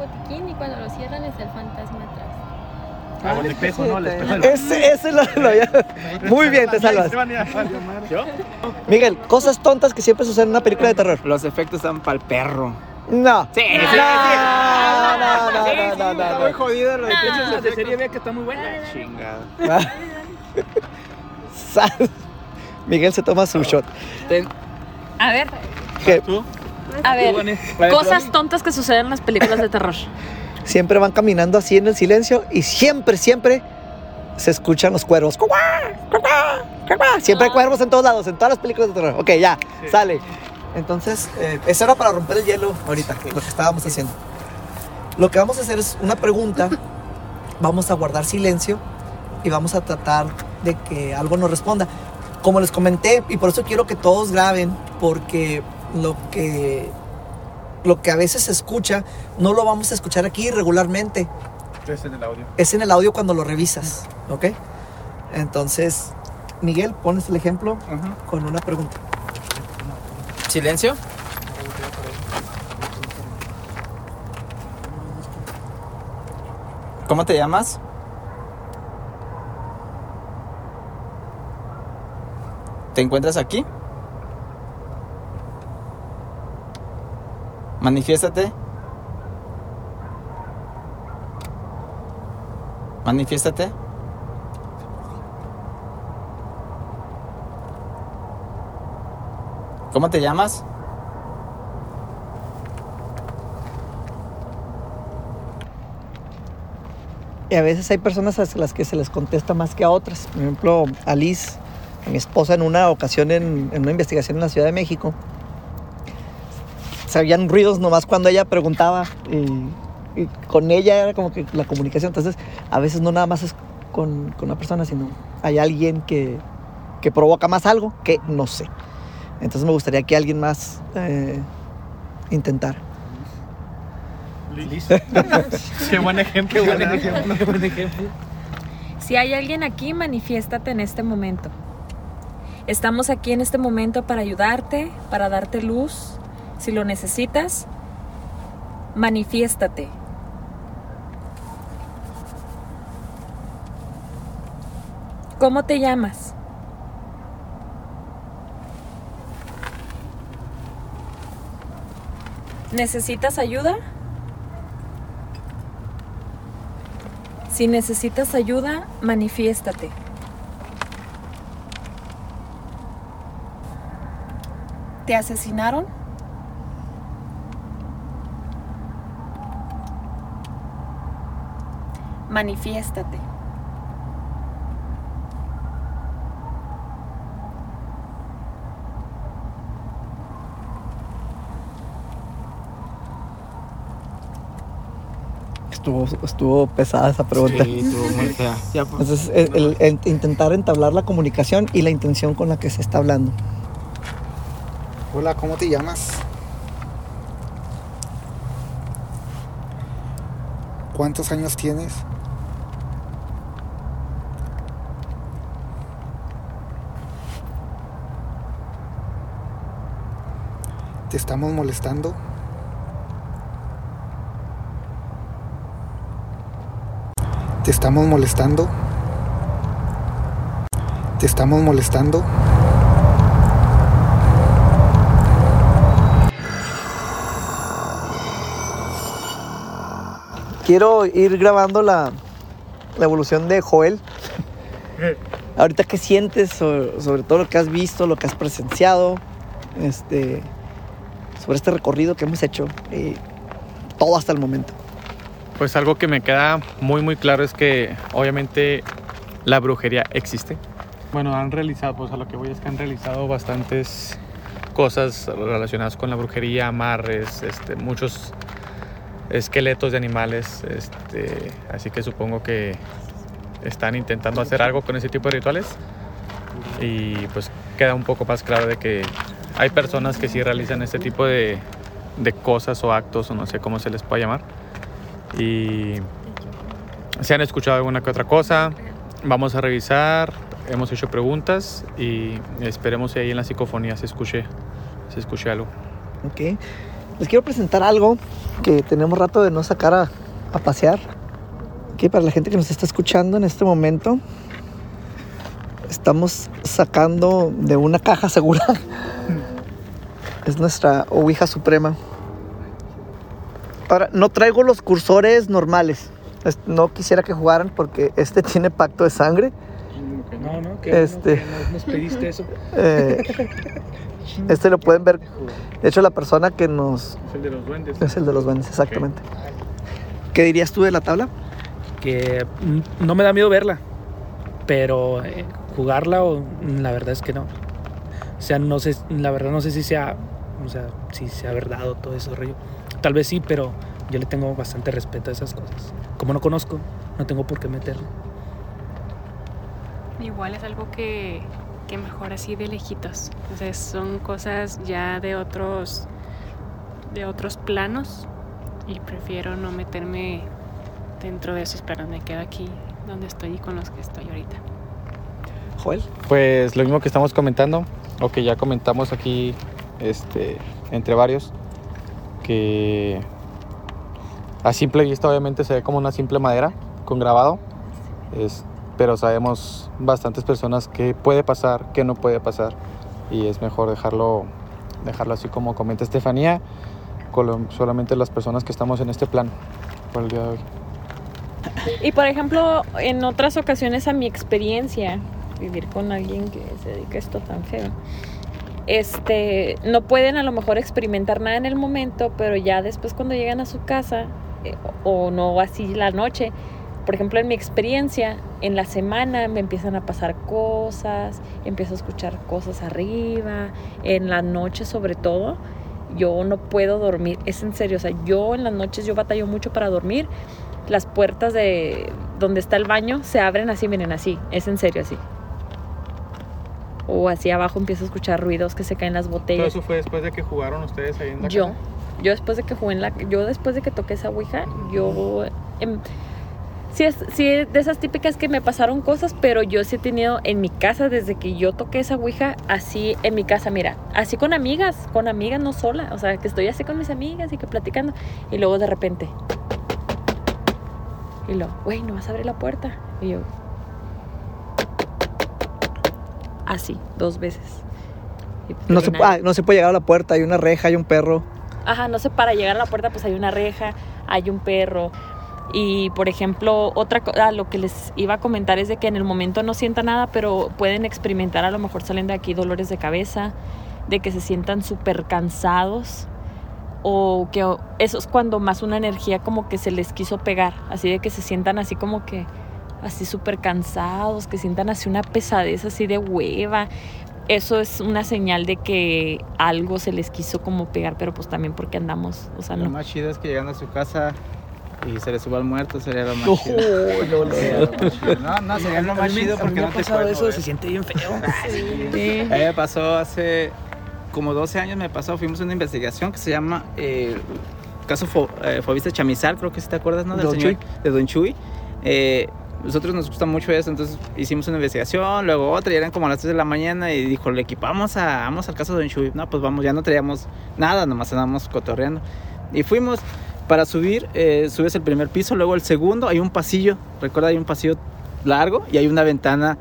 Ah, el espejo, ¿no? El espejo Ese, ese lo, lo había- Muy bien, te salvas. ¿Yo? Miguel, cosas tontas que siempre suceden en una película de terror. Los efectos están para el perro. No. Sí, sí, No, sí. no, no, Sí, no, sí, no, está no, muy no. jodido lo de No. pinches de serie B que está muy buena. Chingada. Sal. Miguel se toma su shot. Ten- A ver, Que a ver. Cosas tontas que suceden en las películas de terror. siempre van caminando así en el silencio y siempre, siempre se escuchan los cuervos. Siempre hay cuervos en todos lados, en todas las películas de terror. Ok, ya, sale. Entonces, eh, eso era para romper el hielo ahorita, lo que estábamos haciendo. Lo que vamos a hacer es una pregunta, vamos a guardar silencio y vamos a tratar de que algo nos responda. Como les comenté, y por eso quiero que todos graben, porque lo que, lo que a veces se escucha no lo vamos a escuchar aquí regularmente es el audio. es en el audio cuando lo revisas, ¿ok? Entonces, Miguel, pones el ejemplo con una pregunta. ¿Silencio? ¿Cómo te llamas? ¿Te encuentras aquí? Manifiéstate. Manifiéstate. ¿Cómo te llamas? Y a veces hay personas a las que se les contesta más que a otras. Por ejemplo, a mi esposa, en una ocasión en una investigación en la Ciudad de México, se habían ruidos nomás cuando ella preguntaba y, y con ella era como que la comunicación. Entonces, a veces no nada más es con, con una persona, sino hay alguien que, que provoca más algo que no sé. Entonces me gustaría que alguien más eh, intentara. Qué buen ejemplo. Qué buen ejemplo, qué buen ejemplo. Si hay alguien aquí, manifiéstate en este momento. Estamos aquí en este momento para ayudarte, para darte luz. Si lo necesitas, manifiéstate. ¿Cómo te llamas? ¿Necesitas ayuda? Si necesitas ayuda, manifiéstate. ¿Te asesinaron? Manifiéstate. Estuvo, estuvo pesada esa pregunta. Sí, estuvo muy fea. Pues. Entonces, el, el- el intentar entablar la comunicación y la intención con la que se está hablando. Hola, ¿cómo te llamas? ¿Cuántos años tienes? Te estamos molestando. Te estamos molestando. Te estamos molestando. Quiero ir grabando la, la evolución de Joel. Ahorita, ¿qué sientes sobre, sobre todo lo que has visto, lo que has presenciado? Este, sobre este recorrido que hemos hecho. eh, todo hasta el momento. Pues algo que me queda muy muy claro es que obviamente la brujería existe. Bueno, han realizado, pues a lo que voy es que han realizado bastantes cosas relacionadas con la brujería, amarres, este, muchos esqueletos de animales, este, así que supongo que están intentando hacer algo con ese tipo de rituales y pues queda un poco más claro de que hay personas que sí realizan este tipo de, de cosas o actos o no sé cómo se les puede llamar y si han escuchado alguna que otra cosa, vamos a revisar, hemos hecho preguntas y esperemos que ahí en la psicofonía se escuche, se escuche algo. Ok. Les quiero presentar algo que tenemos rato de no sacar a, a pasear. Ok, para la gente que nos está escuchando en este momento, estamos sacando de una caja segura. es nuestra Ouija Suprema. Ahora, no traigo los cursores normales. Es- No quisiera que jugaran porque este tiene pacto de sangre. No, no, que Este. no, nos pediste eso. Eh, este lo pueden ver. De hecho, la persona que nos. Es el de los duendes. Es el de los duendes, exactamente. ¿Qué dirías tú de la tabla? Que no me da miedo verla, pero eh, jugarla, o, la verdad es que no. O sea, no sé, la verdad no sé si sea, o sea, si sea verdad o todo eso rollo. Tal vez sí, pero yo le tengo bastante respeto a esas cosas. Como no conozco, no tengo por qué meterlo. Igual es algo que, que mejor así de lejitos. O sea, son cosas ya de otros de otros planos y prefiero no meterme dentro de esos planos. Me quedo aquí donde estoy y con los que estoy ahorita. Joel. Pues lo mismo que estamos comentando, o que ya comentamos aquí este, entre varios, que a simple vista obviamente se ve como una simple madera con grabado, es- pero sabemos bastantes personas que puede pasar, que no puede pasar, y es mejor dejarlo, dejarlo así como comenta Estefanía, con lo- solamente las personas que estamos en este plan por el día de hoy. Y por ejemplo, en otras ocasiones a mi experiencia, vivir con alguien que se dedica a esto tan feo, este, no pueden a lo mejor experimentar nada en el momento, pero ya después cuando llegan a su casa, eh, o no así la noche, por ejemplo en mi experiencia, en la semana me empiezan a pasar cosas, empiezo a escuchar cosas arriba, en la noche sobre todo, yo no puedo dormir, es en serio, o sea, yo en las noches yo batallo mucho para dormir las puertas de donde está el baño se abren así, miren, así, es en serio así. O así abajo empiezo a escuchar ruidos que se caen las Todo botellas. eso fue después de que jugaron ustedes ahí en la Yo, casa? yo después de que jugué en la, yo después de que toqué esa ouija, yo, em, sí es, sí es de esas típicas que me pasaron cosas, pero yo sí he tenido en mi casa desde que yo toqué esa ouija, así en mi casa, mira, así con amigas, con amigas no sola, o sea, que estoy así con mis amigas y que platicando, y luego de repente, y luego, güey, no vas a abrir la puerta, y yo, así, dos veces. No se, ah, no se puede llegar a la puerta, hay una reja, hay un perro. Ajá, no sé, para llegar a la puerta pues hay una reja, hay un perro. Y por ejemplo, otra cosa, lo que les iba a comentar es de que en el momento no sientan nada, pero pueden experimentar, a lo mejor salen de aquí dolores de cabeza, de que se sientan súper cansados, o que eso es cuando más una energía como que se les quiso pegar, así de que se sientan así como que así súper cansados, que sientan así una pesadez así de hueva. Eso es una señal de que algo se les quiso como pegar, pero pues también porque andamos, o sea, Lo no. más chido es que llegando a su casa y se le suba al muerto sería lo más chido. no, no, Sería lo más chido. No, no, sería lo más chido porque no te pasado eso, mover. se siente bien feo. Sí. A mí me pasó hace como 12 años, me pasó, fuimos a una investigación que se llama eh, caso Fo, eh, Fobista Chamizal, creo que si te acuerdas, ¿no? Del Don señor, de Don Chuy. Eh, nosotros nos gusta mucho eso, entonces hicimos una investigación, luego otra, y eran como a las 3 de la mañana y dijo, le equipamos a, vamos al caso de Don Chuy. No, pues vamos, ya no traíamos nada, nomás andábamos cotorreando. Y fuimos para subir, eh, subes el primer piso, luego el segundo, hay un pasillo, recuerda, hay un pasillo largo y hay una ventana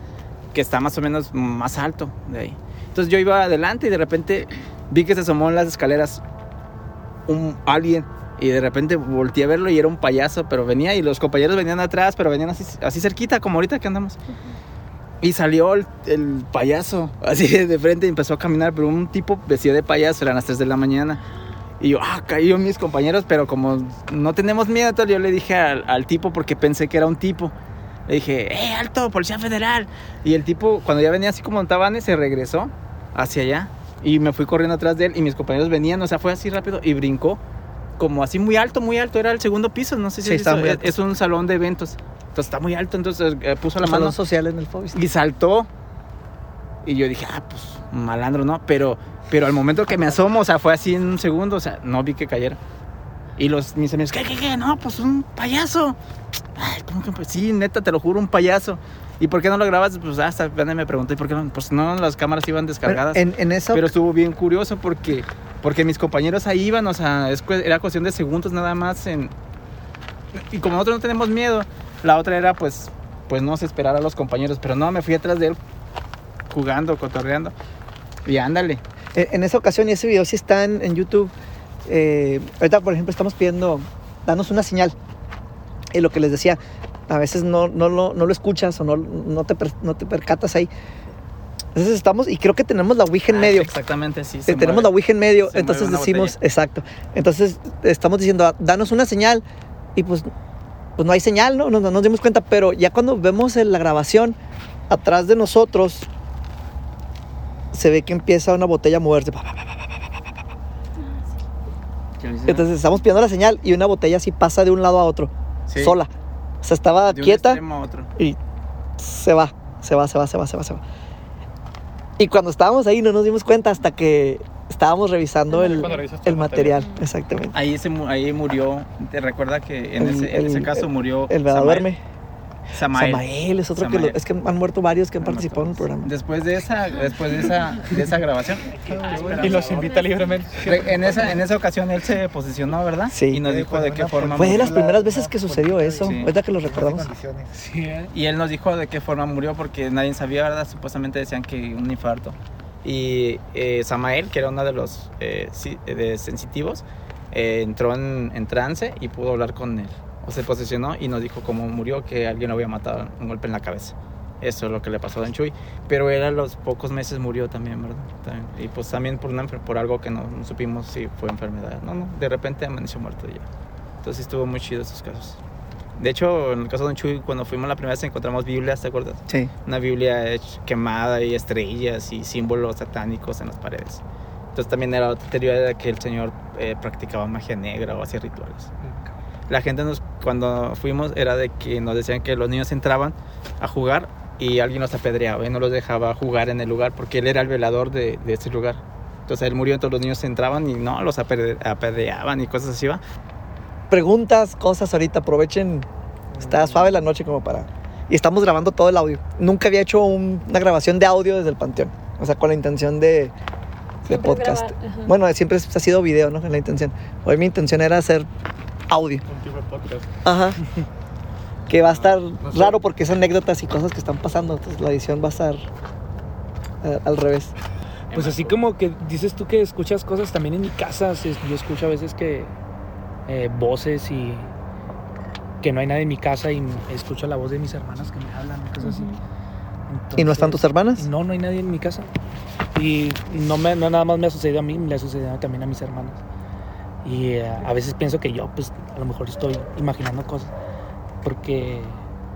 que está más o menos más alto de ahí. Entonces yo iba adelante y de repente vi que se asomó en las escaleras un alguien y de repente volteé a verlo y era un payaso, pero venía y los compañeros venían atrás, pero venían así, así cerquita, como ahorita que andamos. Y salió el, el payaso, así de frente, y empezó a caminar, pero un tipo vestido de payaso, eran las 3 de la mañana. Y yo, ah, caído mis compañeros, pero como no tenemos miedo, yo le dije al, al tipo, porque pensé que era un tipo, le dije, ¡eh, alto, policía federal! Y el tipo, cuando ya venía así como en Tabanes, se regresó hacia allá. Y me fui corriendo atrás de él y mis compañeros venían, o sea, fue así rápido y brincó. Como así muy alto, muy alto, era el segundo piso, no sé si Sí, has está muy es- alto. Es un salón de eventos. Entonces está muy alto, entonces eh, puso la Un mano social en el Fobis. y saltó. Y yo dije, ah, pues malandro, ¿no? Pero, pero al momento que me asomo, o sea, fue así en un segundo, o sea, no vi que cayera. Y los, mis amigos, ¿qué, qué, qué? No, pues un payaso. Ay, ¿cómo que? Pues sí, neta, te lo juro, un payaso. ¿Y por qué no lo grabas? Pues hasta apenas me preguntó, ¿y por qué no? Pues no, las cámaras iban descargadas. En, en esa Pero estuvo bien curioso porque, porque mis compañeros ahí iban, o sea, es era cuestión de segundos nada más. En, y como nosotros no tenemos miedo, la otra era pues, pues no se esperar a los compañeros. Pero no, me fui atrás de él jugando, cotorreando. Y ándale. En, en esa ocasión, y ese video sí está en, en YouTube. eh, ahorita, por ejemplo, estamos pidiendo, danos una señal. Y lo que les decía, a veces no, no, lo, no lo escuchas o no, no, te, no te percatas ahí. Entonces estamos, y creo que tenemos la Ouija en Ah, medio. Exactamente, sí. Se tenemos mueve. la Ouija en medio, entonces decimos, botella. exacto. Entonces estamos diciendo, "Ah, danos una señal y pues, pues no hay señal, ¿no? No, no nos dimos cuenta, pero ya cuando vemos en la grabación, atrás de nosotros, se ve que empieza una botella a moverse. Entonces estamos pidiendo la señal y una botella así pasa de un lado a otro, Sí, sola. O sea, estaba de quieta extremo a otro. y se va, se va, se va, se va, se va, se va. Y cuando estábamos ahí no nos dimos cuenta hasta que estábamos revisando el, el el material. Exactamente. Ahí, se, ahí murió, te recuerda que en, El- ese, en ese el- caso murió El verdad Samael. Samael. Samael es otro que lo- es que han muerto varios que han participado en el programa. Después de esa, después de esa, de esa grabación. Y los invita libremente. Re- En esa, en esa ocasión él se posicionó, ¿verdad? Sí. Y nos dijo de qué forma Fue de las primeras veces que sucedió eso. Ahorita que lo recordamos. Y él nos dijo de qué forma murió porque nadie sabía, ¿verdad? Supuestamente decían que un infarto. Y eh, Samael, que era uno de los eh, de sensitivos, eh, entró en, en trance y pudo hablar con él. O se posicionó y nos dijo cómo murió, que alguien lo había matado, un golpe en la cabeza. Eso es lo que le pasó a Don Chuy. Pero él a los pocos meses murió también, ¿verdad? También. Y pues también por, una, por algo que no, no supimos si fue enfermedad. No, no, de repente amaneció muerto ya. Entonces estuvo muy chido esos casos. De hecho, en el caso de Don Chuy, cuando fuimos la primera vez encontramos Biblias, ¿te acuerdas? Sí. Una Biblia quemada y estrellas y símbolos satánicos en las paredes. Entonces también era otra teoría de que el Señor eh, practicaba magia negra o hacía rituales. La gente nos, cuando fuimos era de que nos decían que los niños entraban a jugar y alguien los apedreaba y no los dejaba jugar en el lugar porque él era el velador de, de ese lugar. Entonces él murió, entonces los niños entraban y no, los apedre- apedreaban y cosas así, ¿va? Preguntas, cosas ahorita, aprovechen. Está suave la noche como para. Y estamos grabando todo el audio. Nunca había hecho un- una grabación de audio desde el panteón. O sea, con la intención de, de podcast. Bueno, siempre ha sido video, ¿no? La intención. Hoy mi intención era hacer audio. Un tipo de podcast. Ajá. Que va a estar raro porque es anécdotas y cosas que están pasando. Entonces la edición va a estar eh, al revés. Pues así como que dices tú que escuchas cosas también en mi casa, yo escucho a veces que eh, voces y que no hay nadie en mi casa y escucho la voz de mis hermanas que me hablan, cosas así. ¿Y no están tus Entonces, hermanas? No, no hay nadie en mi casa. Y no, me, no nada más me ha sucedido a mí, le ha sucedido también a mis hermanas. Y eh, a veces pienso que yo, pues, a lo mejor estoy imaginando cosas. Porque,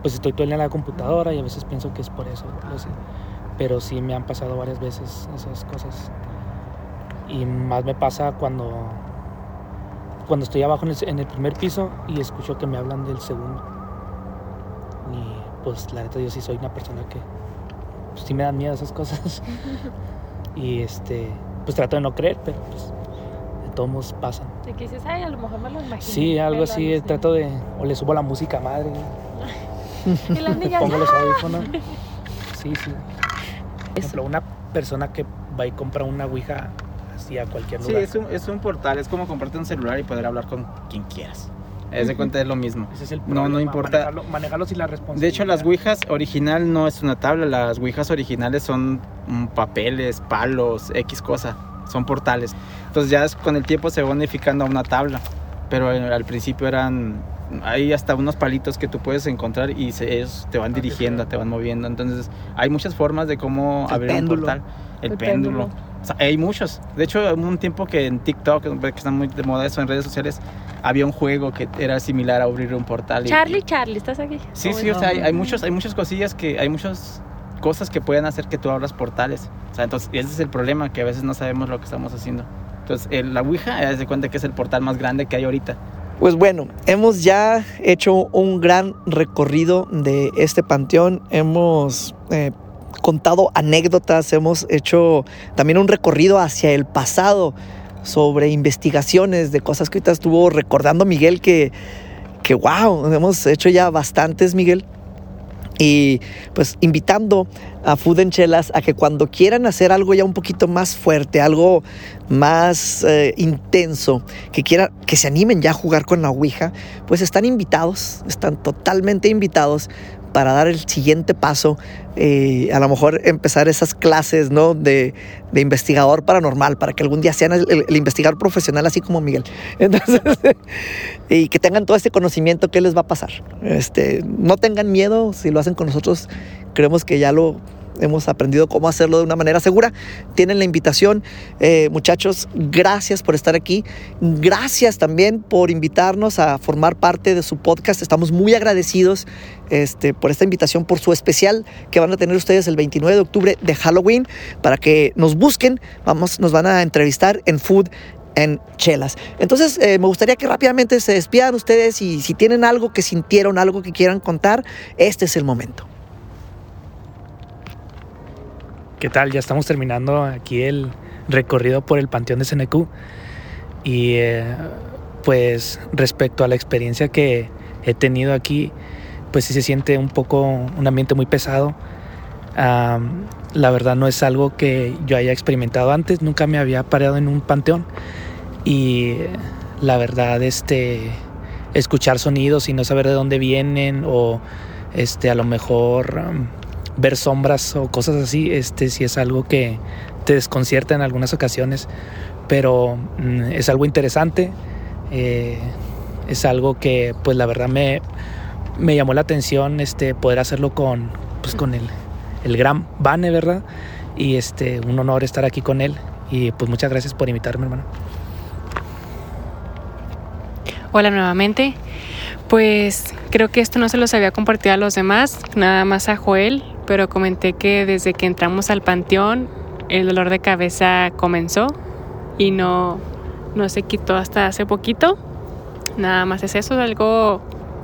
pues, estoy todo el día en la computadora y a veces pienso que es por eso. lo sé. Pero sí me han pasado varias veces esas cosas. Y más me pasa cuando, cuando estoy abajo en el, primer piso y escucho que me hablan del segundo. Y, pues, la neta, yo sí soy una persona que pues, sí me dan miedo esas cosas. y este, pues trato de no creer, pero pues modos pasan. De que dices, ay, a lo mejor me lo imagino. Sí, algo así, alucino". trato de, o le subo la música madre. Y las niñas, Pongo los ¡ah! audífonos. Sí, sí. Por ejemplo, una persona que va y compra una Ouija así a cualquier Sí, lugar. es un, es un portal, es como comprarte un celular y poder hablar con quien quieras. Es de cuenta es lo mismo. Ese es el No, problema, no importa. Manejarlo, manejarlo sin la responsabilidad. De hecho, las ouijas original no es una tabla, las ouijas originales son papeles, palos, X cosa, son portales. Entonces ya es- con el tiempo se va unificando a una tabla, pero eh, al principio eran, hay hasta unos palitos que tú puedes encontrar y se, ellos te van dirigiendo, te van moviendo. Entonces hay muchas formas de cómo El abrir péndulo. un portal. El, El péndulo. péndulo. O sea, hay muchos. De hecho, hubo un tiempo que en TikTok, que están muy de moda eso en redes sociales, había un juego que era similar a abrir un portal. y- Charlie, Charlie, ¿estás aquí? Sí, Oh, sí, o sea, hay, no. hay muchos, hay muchas cosillas que, hay muchas cosas que pueden hacer que tú abras portales. O sea, entonces ese es el problema, que a veces no sabemos lo que estamos haciendo. Entonces, el- la Ouija, haz de cuenta que es el portal más grande que hay ahorita. Pues bueno, hemos ya hecho un gran recorrido de este panteón. Hemos eh, contado anécdotas, hemos hecho también un recorrido hacia el pasado sobre investigaciones de cosas que ahorita estuvo recordando Miguel que, que wow, hemos hecho ya bastantes, Miguel. Y pues invitando a Food Chelas a que cuando quieran hacer algo ya un poquito más fuerte, algo más eh, intenso, que quieran, que se animen ya a jugar con la Ouija, pues están invitados, están totalmente invitados para dar el siguiente paso, eh, a lo mejor empezar esas clases ¿no? de, investigador paranormal, para que algún día sean el, investigador profesional así como Miguel. Entonces, y que tengan todo este conocimiento, ¿qué les va a pasar? Este, no tengan miedo, si lo hacen con nosotros, creemos que ya lo hemos aprendido cómo hacerlo de una manera segura. Tienen la invitación, Eh, muchachos, gracias por estar aquí, gracias también por invitarnos a formar parte de su podcast, estamos muy agradecidos este, por esta invitación, por su especial que van a tener ustedes el 29 de octubre de Halloween, para que nos busquen, vamos, nos van a entrevistar en Food en chelas. Entonces, eh, me gustaría que rápidamente se despidan ustedes y si tienen algo que sintieron, algo que quieran contar, este es el momento. ¿Qué tal? Ya estamos terminando aquí el recorrido por el Panteón de Senecú. Y eh, pues respecto a la experiencia que he tenido aquí, pues sí se siente un poco un ambiente muy pesado. La verdad no es algo que yo haya experimentado antes, nunca me había parado en un panteón. Y la verdad, este, escuchar sonidos y no saber de dónde vienen o este, a lo mejor ver sombras o cosas así, este sí es algo que te desconcierta en algunas ocasiones, pero mm, es algo interesante, eh, es algo que pues la verdad me, me llamó la atención este, poder hacerlo con, pues, con el, el gran Vane, ¿verdad? Y este, un honor estar aquí con él y pues muchas gracias por invitarme, hermano. Hola nuevamente. Pues creo que esto no se los había compartido a los demás, nada más a Joel, pero comenté que desde que entramos al panteón el dolor de cabeza comenzó y no, no se quitó hasta hace poquito. Nada más es eso, algo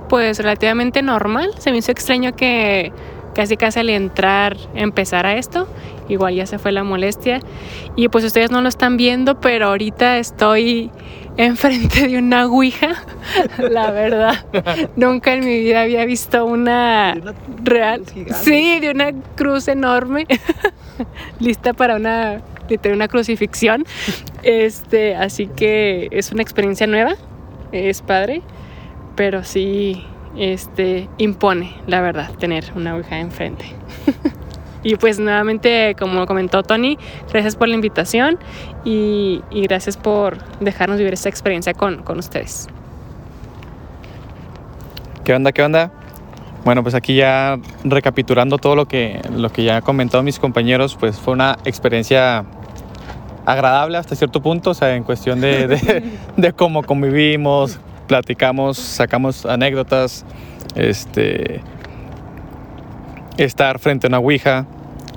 pues relativamente normal. Se me hizo extraño que casi casi al entrar empezara esto. Igual ya se fue la molestia. Y pues ustedes no lo están viendo, pero ahorita estoy enfrente de una ouija. La verdad, nunca en mi vida había visto una real. Sí, de una cruz enorme. Lista para una literal una crucifixión. Este, así que es una experiencia nueva. Es padre, pero sí este impone, la verdad, tener una ouija enfrente. Y pues nuevamente, como comentó Tony, gracias por la invitación y, y gracias por dejarnos vivir esta experiencia con, con ustedes. ¿Qué onda? ¿Qué onda? Bueno, pues aquí ya recapitulando todo lo que, lo que ya han comentado mis compañeros, pues fue una experiencia agradable hasta cierto punto, o sea, en cuestión de, de, de cómo convivimos, platicamos, sacamos anécdotas, este, estar frente a una Ouija,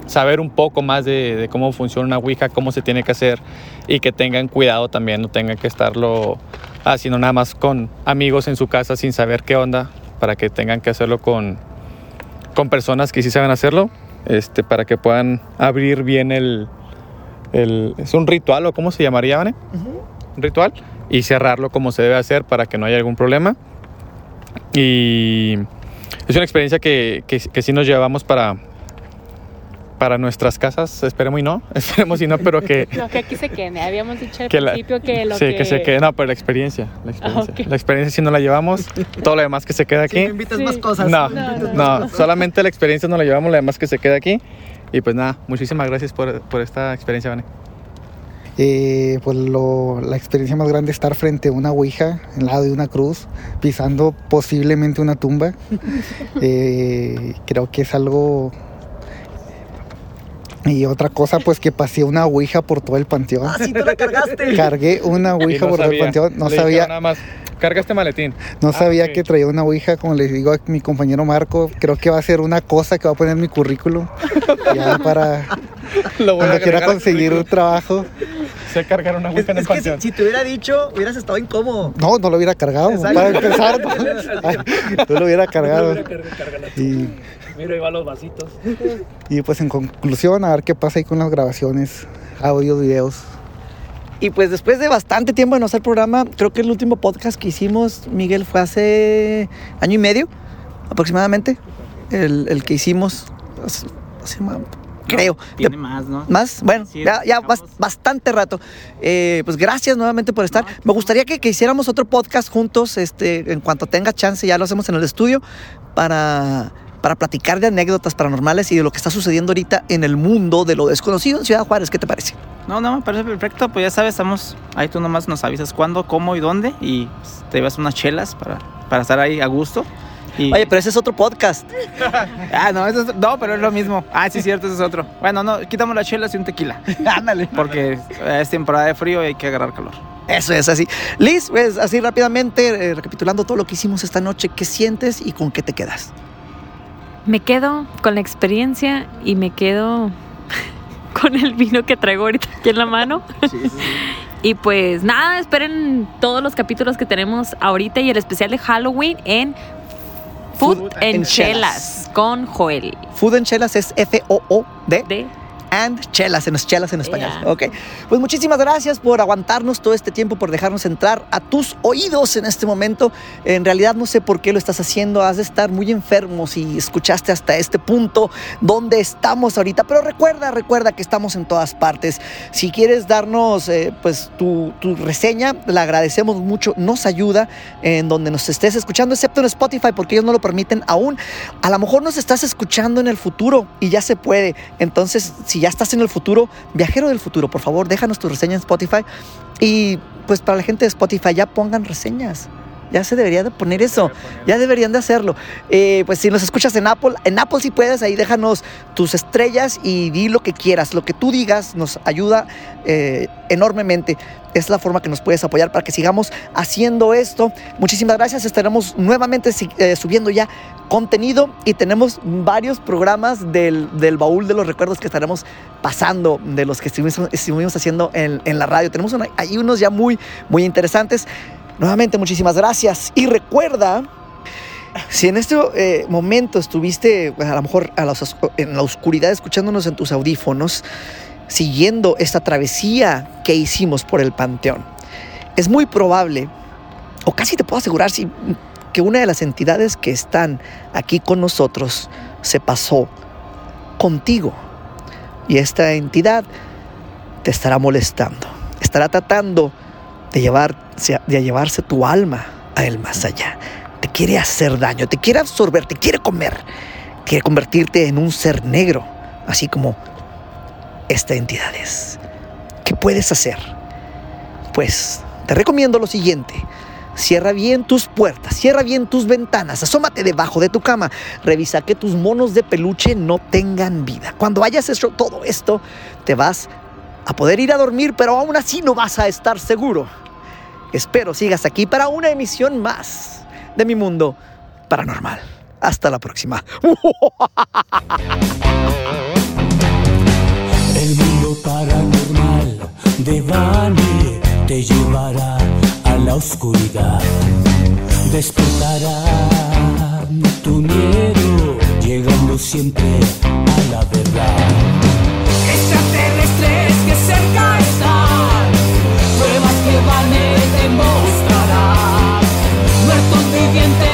saber un poco más de, de cómo funciona una Ouija, cómo se tiene que hacer y que tengan cuidado también, no tengan que estarlo haciendo nada más con amigos en su casa sin saber qué onda, para que tengan que hacerlo con, con personas que sí saben hacerlo, este, para que puedan abrir bien el, el... ¿Es un ritual o cómo se llamaría, Vane? Un ritual y cerrarlo como se debe hacer para que no haya algún problema. Y es una experiencia que, que, que sí nos llevamos para, para nuestras casas. Esperemos y no, esperemos y no, pero que, No, que aquí se quede. Habíamos dicho al que la- principio que lo sí, que... que se quede. No, pero la experiencia. La experiencia, Ah, ok. la experiencia si no la llevamos, todo lo demás que se queda aquí. invitas Sí. más cosas. No, No, no, no, solamente la experiencia no la llevamos, lo demás que se queda aquí. Y pues nada, muchísimas gracias por, por esta experiencia, Vane. Eh, pues lo- la experiencia más grande es estar frente a una ouija, al lado de una cruz, pisando posiblemente una tumba. Eh, creo que es algo... Y otra cosa, pues que pasé una ouija por todo el panteón. Ah, sí te la cargaste. Cargué una ouija no por todo el panteón. No Le sabía, nada más, carga este maletín. no Ah, sabía que traía una ouija, como les digo a mi compañero Marco. Creo que va a ser una cosa que va a poner en mi currículum. Ya para Lo voy a cuando quiera conseguir trabajo. Sé cargar una ouija en el si, te hubiera dicho, hubieras estado incómodo. No, no lo hubiera cargado. Exacto. Para empezar, no, Ay, no lo hubiera cargado. Y, Mira, ahí van los vasitos. y pues en conclusión, a ver qué pasa ahí con las grabaciones, audios, videos. Y pues después de bastante tiempo de no hacer programa, creo que el último podcast que hicimos, Miguel, fue hace año y medio aproximadamente. El, el que hicimos, hace- hace creo. Tiene De- más, ¿no? más, bueno, Sí, ya, ya bastante rato. Eh, pues gracias nuevamente por estar. Me gustaría que, que hiciéramos otro podcast juntos, este, en cuanto tenga chance, ya lo hacemos en el estudio, para, para platicar de anécdotas paranormales y de lo que está sucediendo ahorita en el mundo de lo desconocido en Ciudad Juárez. ¿Qué te parece? No, no, me parece perfecto. Pues ya sabes, estamos ahí. Tú nomás nos avisas cuándo, cómo y dónde. Y pues, te llevas unas chelas para, para estar ahí a gusto. Y... Oye, pero ese es otro podcast. Ah, no, eso es- no, pero es lo mismo. Ah, sí, cierto, ese es otro. Bueno, no, quitamos las chelas y un tequila. Ándale. Porque es temporada de frío y hay que agarrar calor. Eso es así. Liz, pues así rápidamente, eh, recapitulando todo lo que hicimos esta noche, ¿qué sientes y con qué te quedas? Me quedo con la experiencia y me quedo con el vino que traigo ahorita aquí en la mano. Y pues nada, esperen todos los capítulos que tenemos ahorita y el especial de Halloween en Food, Food en Chelas con Joel. Food and Chelas es F-O-O-D. De and chelas, en chelas en español. Yeah. Ok. Pues muchísimas gracias por aguantarnos todo este tiempo, por dejarnos entrar a tus oídos en este momento. En realidad no sé por qué lo estás haciendo. Has de estar muy enfermo si escuchaste hasta este punto donde estamos ahorita. Pero recuerda, recuerda que estamos en todas partes. Si quieres darnos eh, pues tu, tu reseña, la agradecemos mucho. Nos ayuda en donde nos estés escuchando, excepto en Spotify, porque ellos no lo permiten aún. A lo mejor nos estás escuchando en el futuro y ya se puede. Entonces, si ya estás en el futuro, viajero del futuro, por favor, déjanos tu reseña en Spotify. Y pues para la gente de Spotify, ya pongan reseñas. Ya se debería de poner eso. Ya deberían de hacerlo. Eh, pues si nos escuchas en Apple, en Apple si puedes, ahí déjanos tus estrellas y di lo que quieras. Lo que tú digas nos ayuda eh, enormemente. Es la forma que nos puedes apoyar para que sigamos haciendo esto. Muchísimas gracias. Estaremos nuevamente eh, subiendo ya contenido y tenemos varios programas del, del baúl de los recuerdos que estaremos pasando, de los que estuvimos, estuvimos haciendo en, en la radio. Tenemos una- ahí unos ya muy, muy interesantes. Nuevamente, muchísimas gracias. Y recuerda, si en este eh, momento estuviste pues, a lo mejor en la oscuridad escuchándonos en tus audífonos, siguiendo esta travesía que hicimos por el panteón, es muy probable, o casi te puedo asegurar, que una de las entidades que están aquí con nosotros se pasó contigo. Y esta entidad te estará molestando, estará tratando de, llevarse, de llevarse tu alma a el más allá. Te quiere hacer daño, te quiere absorber, te quiere comer, quiere convertirte en un ser negro, así como esta entidad es. ¿Qué puedes hacer? Pues te recomiendo lo siguiente. Cierra bien tus puertas, cierra bien tus ventanas, asómate debajo de tu cama, revisa que tus monos de peluche no tengan vida. Cuando hayas hecho todo esto, te vas a poder ir a dormir, pero aún así no vas a estar seguro. Espero sigas aquí para una emisión más de mi mundo paranormal. Hasta la próxima. El mundo paranormal de Vani te llevará a la oscuridad. Despertará tu miedo, llegando siempre quien te